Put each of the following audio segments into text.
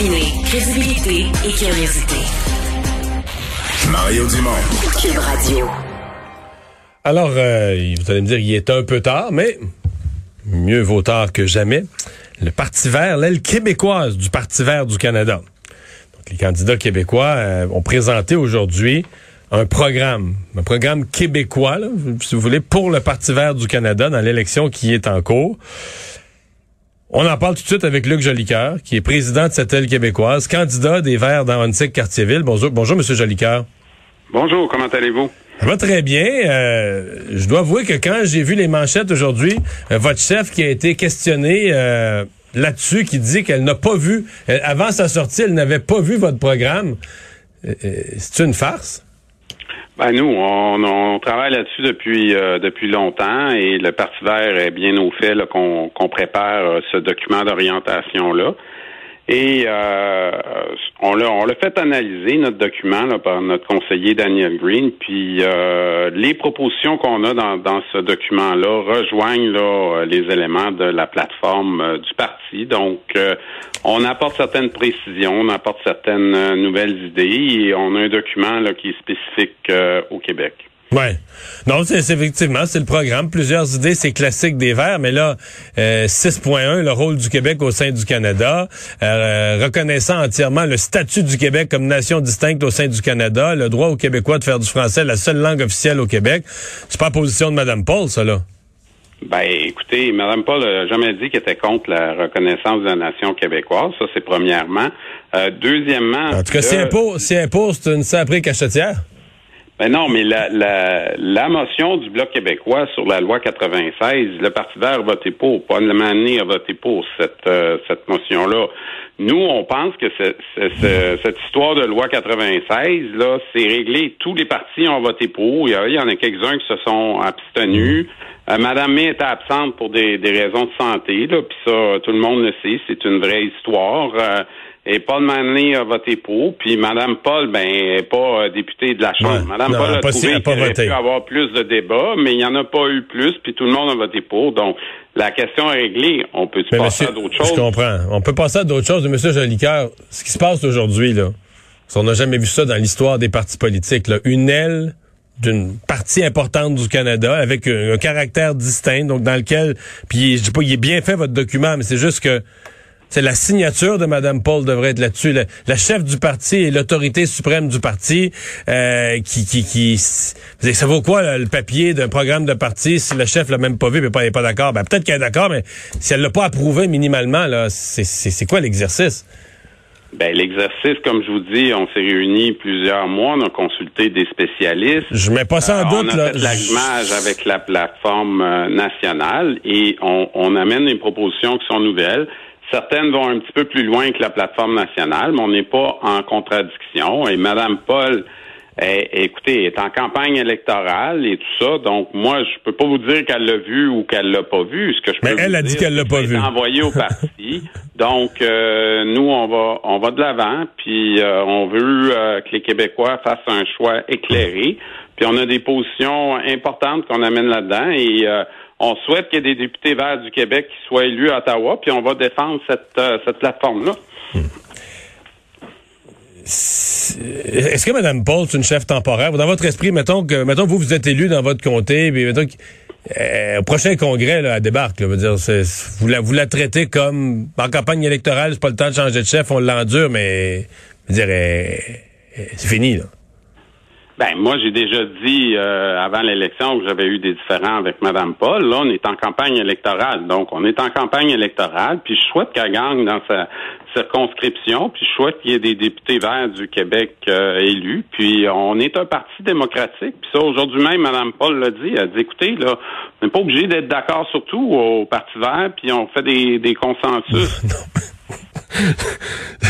Combiner crédibilité et curiosité. Mario Dumont. Cube Radio. Alors, euh, vous allez me dire, il est un peu tard, mais mieux vaut tard que jamais. Le Parti vert, l'aile québécoise du Parti vert du Canada. Donc, les candidats québécois euh, ont présenté aujourd'hui un programme, un programme québécois, là, si vous voulez, pour le Parti vert du Canada dans l'élection qui est en cours. On en parle tout de suite avec Luc Jolicoeur, qui est président de cette aile québécoise, candidat des Verts dans Ontic-Cartierville. Bonjour, bonjour, Monsieur Jolicoeur. Bonjour, comment allez-vous? Ça va très bien. Euh, je dois avouer que quand j'ai vu les manchettes aujourd'hui, euh, votre chef qui a été questionné euh, là-dessus, qui dit qu'elle n'a pas vu, avant sa sortie, elle n'avait pas vu votre programme. C'est une farce? Ben nous, on, travaille là-dessus depuis euh, depuis longtemps et le Parti vert est bien au fait qu'on prépare euh, ce document d'orientation là. Et euh, on l'a on l'a fait analyser notre document là, par notre conseiller Daniel Green. Puis euh, les propositions qu'on a dans, dans ce document-là rejoignent là, les éléments de la plateforme euh, du parti. Donc euh, on apporte certaines précisions, on apporte certaines euh, nouvelles idées et on a un document là, qui est spécifique au Québec. Ouais. Non, c'est c'est effectivement, c'est le programme. Plusieurs idées, c'est classique des Verts, mais là, euh, 6.1, le rôle du Québec au sein du Canada, euh, reconnaissant entièrement le statut du Québec comme nation distincte au sein du Canada, le droit aux Québécois de faire du français la seule langue officielle au Québec. C'est pas la position de Mme Paul, ça, là. Ben, écoutez, Mme Paul n'a jamais dit qu'elle était contre la reconnaissance de la nation québécoise. Ça, c'est premièrement. Euh, deuxièmement. En tout cas, si impôt, si impôt, c'est une saprée cachetière. Ben non, mais la, la, la motion du Bloc québécois sur la loi 96, le Parti vert a voté pour, pas le Mané a voté pour cette, euh, cette motion-là. Nous, on pense que cette histoire de loi 96, là, c'est réglé. Tous les partis ont voté pour. Il y, a- il y en a quelques-uns qui se sont abstenus. Euh, Madame May était absente pour des, des raisons de santé, là, puis ça, tout le monde le sait, c'est une vraie histoire. Euh, et Paul Manley a voté pour, puis Madame Paul, ben, est pas euh, députée de la Chambre. Madame Non, Paul a trouvé qu'il aurait pu avoir plus de débats, mais il n'y en a pas eu plus, puis tout le monde a voté pour. Donc, la question est réglée. On peut passer monsieur, à d'autres je choses? comprends. On peut passer à d'autres choses. Mais monsieur Jolicoeur, ce qui se passe aujourd'hui, là, on n'a jamais vu ça dans l'histoire des partis politiques, là, une aile d'une partie importante du Canada avec un, un caractère distinct, donc dans lequel, puis je dis pas, il est bien fait votre document, mais c'est juste que c'est la signature de Mme Paul devrait être là-dessus. La, la chef du parti et l'autorité suprême du parti euh, qui, qui, qui ça vaut quoi là, le papier d'un programme de parti si le chef l'a même pas vu mais pas, est pas d'accord? Ben, peut-être qu'elle est d'accord, mais si elle l'a pas approuvé minimalement, là, c'est, quoi l'exercice? Ben, l'exercice, comme je vous dis, on s'est réunis plusieurs mois, on a consulté des spécialistes. Je mets pas ça en Euh, doute. on a là. fait l'allumage avec la plateforme euh, nationale et on, on amène des propositions qui sont nouvelles. Certaines vont un petit peu plus loin que la plateforme nationale, mais on n'est pas en contradiction. Et Madame Paul, est, écoutez, est en campagne électorale et tout ça. Donc moi, je peux pas vous dire qu'elle l'a vu ou qu'elle l'a pas vu. Ce que je Mais peux elle vous a dit qu'elle l'a pas vu. envoyé au parti. Donc euh, nous, on va on va de l'avant, puis euh, on veut euh, que les Québécois fassent un choix éclairé. Puis on a des positions importantes qu'on amène là-dedans et euh, on souhaite qu'il y ait des députés verts du Québec qui soient élus à Ottawa, puis on va défendre cette, euh, cette plateforme-là. Est-ce que Mme Paul, c'est une chef temporaire? Dans votre esprit, mettons que mettons vous, vous êtes élu dans votre comté, puis mettons que- euh, au prochain congrès, là, elle débarque. Là, dire, vous, la, vous la traitez comme en campagne électorale, c'est pas le temps de changer de chef, on l'endure, mais je veux dire, c'est fini. Là. Ben moi j'ai déjà dit euh, avant l'élection que j'avais eu des différends avec Mme Paul. Là, on est en campagne électorale. Donc, on est en campagne électorale, puis je souhaite qu'elle gagne dans sa circonscription, puis je souhaite qu'il y ait des députés verts du Québec euh, élus. Puis on est un parti démocratique. Puis ça, aujourd'hui même, Mme Paul l'a dit. Elle a dit, écoutez, là, on n'est pas obligé d'être d'accord sur tout au Parti vert, puis on fait des, des consensus.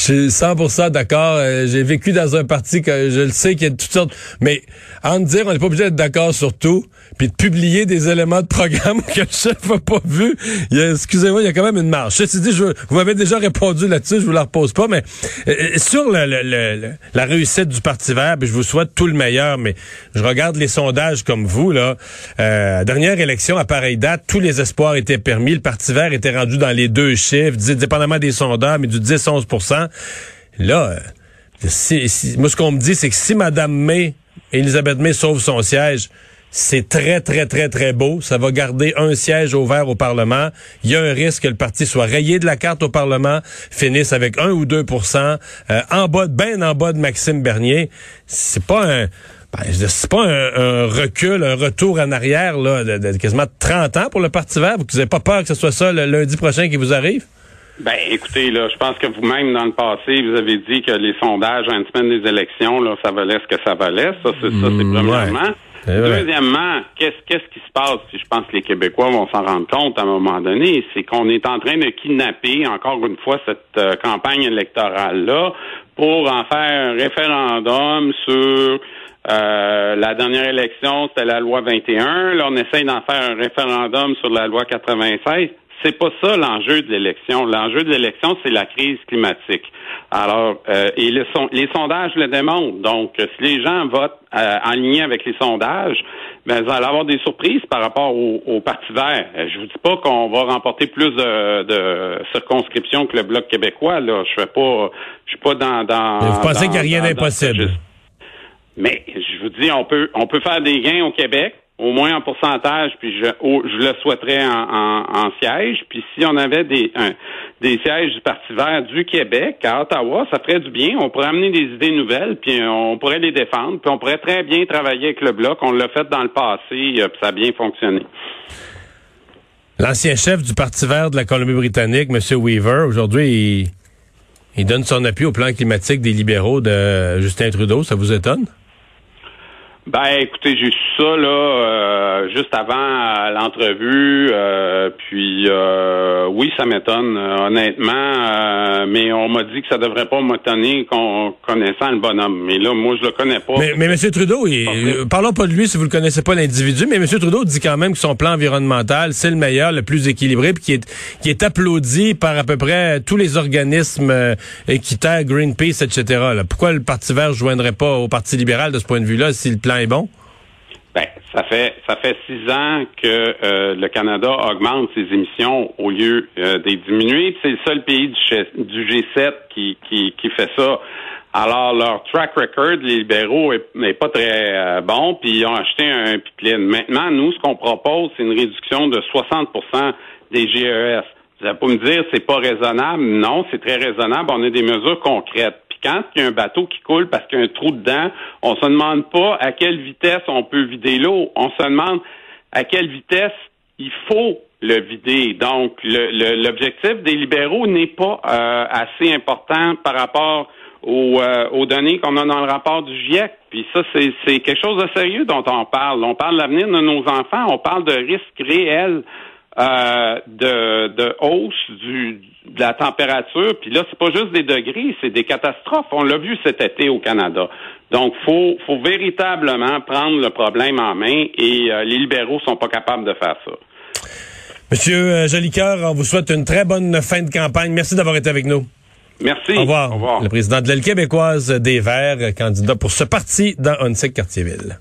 Je suis 100% d'accord. Euh, J'ai vécu dans un parti que je le sais qu'il y a toutes sortes. Mais en dire, on n'est pas obligé d'être d'accord sur tout, puis de publier des éléments de programme que le chef n'a pas vu. Excusez-moi, il y a quand même une marge. Ceci dit, je, vous m'avez déjà répondu là-dessus, je vous la repose pas, mais euh, euh, sur le- le- le- la réussite du Parti vert, puis je vous souhaite tout le meilleur, mais je regarde les sondages comme vous, là. Euh, dernière élection, à pareille date, tous les espoirs étaient permis. Le Parti vert était rendu dans les deux chiffres, dépendamment des sondages, mais du 10-11% Là, euh, si- si- moi, ce qu'on me dit, c'est que si Mme May, Elisabeth May sauve son siège, c'est très, très, très, très beau. Ça va garder un siège ouvert au Parlement. Il y a un risque que le parti soit rayé de la carte au Parlement, finisse avec 1 ou 2% euh, en bas, de- bien en bas de Maxime Bernier. C'est pas un... ben, c'est pas un, un recul, un retour en arrière là, de, de quasiment 30 ans pour le Parti vert. Vous n'avez pas peur que ce soit ça le lundi prochain qui vous arrive? Ben, écoutez, là, je pense que vous-même, dans le passé, vous avez dit que les sondages une semaine des élections, là, ça valait ce que ça valait. Ça, c'est ça, c'est Mm, premièrement. ouais. Deuxièmement, qu'est-ce qu'est-ce qui se passe? Puis je pense que les Québécois vont s'en rendre compte à un moment donné, c'est qu'on est en train de kidnapper encore une fois cette euh, campagne électorale-là pour en faire un référendum sur euh, la dernière élection, c'était la loi 21. Là, on essaye d'en faire un référendum sur la loi 96. C'est pas ça l'enjeu de l'élection. L'enjeu de l'élection, c'est la crise climatique. Alors, euh, et le son- les sondages le démontrent. Donc, euh, si les gens votent euh, en ligne avec les sondages, ben, vous allez avoir des surprises par rapport au, au Parti vert. Euh, Je vous dis pas qu'on va remporter plus de, de circonscriptions que le Bloc québécois. Là, je fais pas, je suis pas dans. dans vous pensez qu'il n'y a rien d'impossible? Mais je vous dis, on peut, on peut faire des gains au Québec, au moins en pourcentage, puis je, le souhaiterais en, siège. Puis si on avait des, sièges du Parti vert du Québec à Ottawa, ça ferait du bien. On pourrait amener des idées nouvelles, puis on pourrait les défendre, puis on pourrait très bien travailler avec le Bloc. On l'a fait dans le passé, euh, puis ça a bien fonctionné. L'ancien chef du Parti vert de la Colombie-Britannique, M. Weaver, aujourd'hui, il, il donne son appui au plan climatique des libéraux de Justin Trudeau. Ça vous étonne? Ben, écoutez, j'ai su ça là euh, juste avant euh, l'entrevue, euh, puis euh, oui, ça m'étonne euh, honnêtement, euh, mais on m'a dit que ça devrait pas m'étonner qu'on connaissant le bonhomme. Mais là, moi, je le connais pas. Mais, mais M. Trudeau, il, parlons pas de lui si vous ne connaissez pas l'individu, mais M. Trudeau dit quand même que son plan environnemental, c'est le meilleur, le plus équilibré, puis qui est, qui est applaudi par à peu près tous les organismes équitaires, Greenpeace, etc. là. Pourquoi le Parti vert ne joindrait pas au Parti libéral de ce point de vue-là si le plan bon? Ben, ça fait ça fait six ans que euh, le Canada augmente ses émissions au lieu euh, de les diminuer. C'est le seul pays du, G- du G7 qui, qui, fait ça. Alors, leur track record, les libéraux, est, n'est pas très euh, bon, puis ils ont acheté un pipeline. Maintenant, nous, ce qu'on propose, c'est une réduction de 60% des GES. Vous allez pas me dire c'est pas raisonnable. Non, c'est très raisonnable. On a des mesures concrètes. Quand il y a un bateau qui coule parce qu'il y a un trou dedans, on se demande pas à quelle vitesse on peut vider l'eau. On se demande à quelle vitesse il faut le vider. Donc, l'objectif des libéraux n'est pas euh, assez important par rapport aux, euh, aux données qu'on a dans le rapport du GIEC. Puis ça, c'est quelque chose de sérieux dont on parle. On parle de l'avenir de nos enfants. On parle de risques réels euh, de, de hausse du, de la température. Puis là, c'est pas juste des degrés, c'est des catastrophes. On l'a vu cet été au Canada. Donc, faut, faut véritablement prendre le problème en main et euh, les libéraux sont pas capables de faire ça. Monsieur euh, Jolicoeur, on vous souhaite une très bonne fin de campagne. Merci d'avoir été avec nous. Merci. Au revoir. Au revoir. Le président de l'aile québécoise des Verts, candidat pour ce parti dans Onsic-Cartierville.